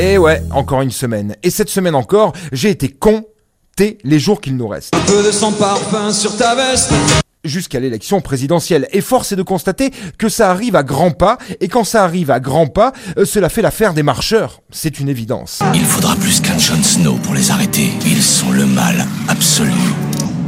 Et ouais, encore une semaine. Et cette semaine encore, j'ai été compté les jours qu'il nous reste. Un peu de sang parfum sur ta veste. Jusqu'à l'élection présidentielle. Et force est de constater que ça arrive à grands pas, et quand ça arrive à grands pas, euh, cela fait l'affaire des marcheurs. C'est une évidence. Il faudra plus qu'un Jon Snow pour les arrêter. Ils sont le mal absolu.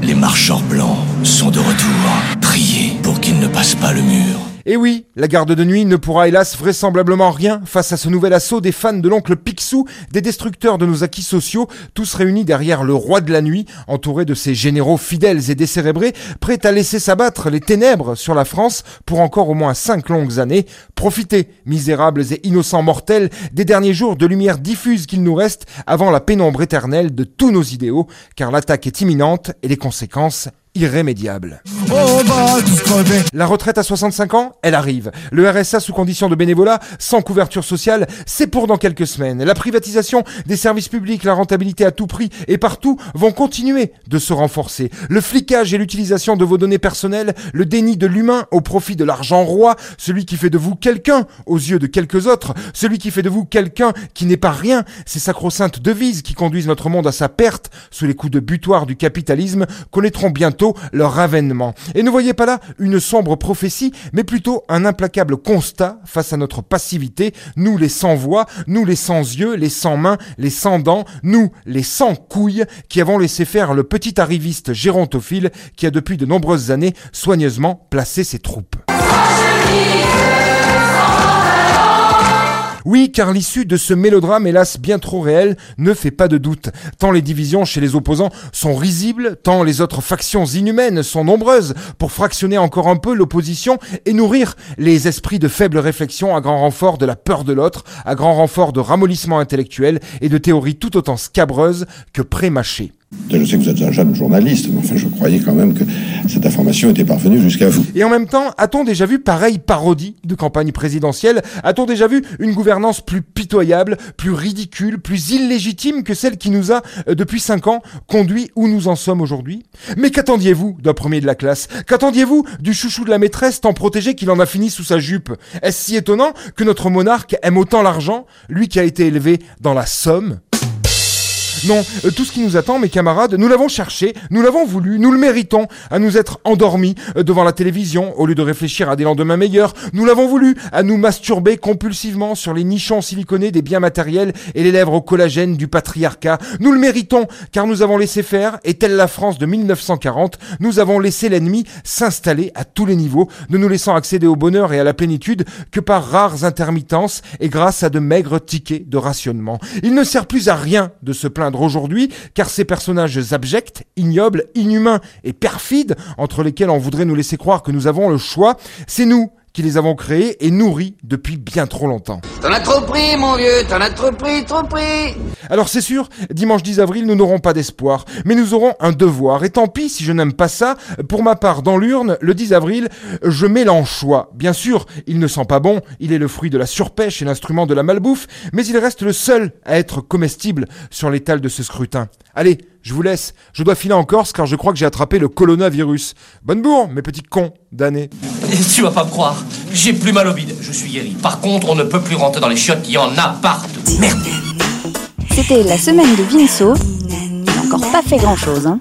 Les marcheurs blancs sont de retour. Priez pour qu'ils ne passent pas le mur. Et oui, la garde de nuit ne pourra hélas vraisemblablement rien face à ce nouvel assaut des fans de l'oncle Picsou, des destructeurs de nos acquis sociaux, tous réunis derrière le roi de la nuit, entouré de ses généraux fidèles et décérébrés, prêts à laisser s'abattre les ténèbres sur la France pour encore au moins cinq longues années. Profitez, misérables et innocents mortels, des derniers jours de lumière diffuse qu'il nous reste avant la pénombre éternelle de tous nos idéaux, car l'attaque est imminente et les conséquences irrémédiables. La retraite à 65 ans, elle arrive. Le RSA sous condition de bénévolat, sans couverture sociale, c'est pour dans quelques semaines. La privatisation des services publics, la rentabilité à tout prix et partout vont continuer de se renforcer. Le flicage et l'utilisation de vos données personnelles, le déni de l'humain au profit de l'argent roi, celui qui fait de vous quelqu'un aux yeux de quelques autres, celui qui fait de vous quelqu'un qui n'est pas rien, ces sacro-saintes devises qui conduisent notre monde à sa perte sous les coups de butoir du capitalisme connaîtront bientôt leur avènement. Et ne voyez pas là une sombre prophétie, mais plutôt un implacable constat face à notre passivité, nous les sans voix, nous les sans yeux, les sans mains, les sans dents, nous les sans couilles, qui avons laissé faire le petit arriviste gérontophile qui a depuis de nombreuses années soigneusement placé ses troupes. Oui, car l'issue de ce mélodrame, hélas bien trop réel, ne fait pas de doute. Tant les divisions chez les opposants sont risibles, tant les autres factions inhumaines sont nombreuses pour fractionner encore un peu l'opposition et nourrir les esprits de faible réflexion à grand renfort de la peur de l'autre, à grand renfort de ramollissement intellectuel et de théories tout autant scabreuses que prémâchées. Je sais que vous êtes un jeune journaliste, mais enfin, je croyais quand même que cette information était parvenue jusqu'à vous. Et en même temps, a-t-on déjà vu pareille parodie de campagne présidentielle? A-t-on déjà vu une gouvernance plus pitoyable, plus ridicule, plus illégitime que celle qui nous a, euh, depuis cinq ans, conduit où nous en sommes aujourd'hui? Mais qu'attendiez-vous d'un premier de la classe? Qu'attendiez-vous du chouchou de la maîtresse tant protégé qu'il en a fini sous sa jupe? Est-ce si étonnant que notre monarque aime autant l'argent, lui qui a été élevé dans la somme? Non, euh, tout ce qui nous attend, mes camarades, nous l'avons cherché, nous l'avons voulu, nous le méritons, à nous être endormis euh, devant la télévision au lieu de réfléchir à des lendemains meilleurs. Nous l'avons voulu, à nous masturber compulsivement sur les nichons siliconés des biens matériels et les lèvres au collagène du patriarcat. Nous le méritons, car nous avons laissé faire, et telle la France de 1940, nous avons laissé l'ennemi s'installer à tous les niveaux, ne nous laissant accéder au bonheur et à la plénitude que par rares intermittences et grâce à de maigres tickets de rationnement. Il ne sert plus à rien de se plaindre aujourd'hui, car ces personnages abjects, ignobles, inhumains et perfides, entre lesquels on voudrait nous laisser croire que nous avons le choix, c'est nous qui les avons créés et nourris depuis bien trop longtemps. T'en as trop pris, mon vieux, t'en as trop pris, trop pris. Alors c'est sûr, dimanche 10 avril, nous n'aurons pas d'espoir, mais nous aurons un devoir. Et tant pis si je n'aime pas ça, pour ma part, dans l'urne, le 10 avril, je mets l'anchois. Bien sûr, il ne sent pas bon, il est le fruit de la surpêche et l'instrument de la malbouffe, mais il reste le seul à être comestible sur l'étal de ce scrutin. Allez, je vous laisse, je dois filer en Corse car je crois que j'ai attrapé le coronavirus. Bonne bourre, mes petits cons d'année. Tu vas pas me croire, j'ai plus mal au bide, je suis guéri. Par contre, on ne peut plus rentrer dans les chiottes, il y en a partout. Merde C'était la semaine de Vinceau. Il n'a encore pas fait grand chose, hein.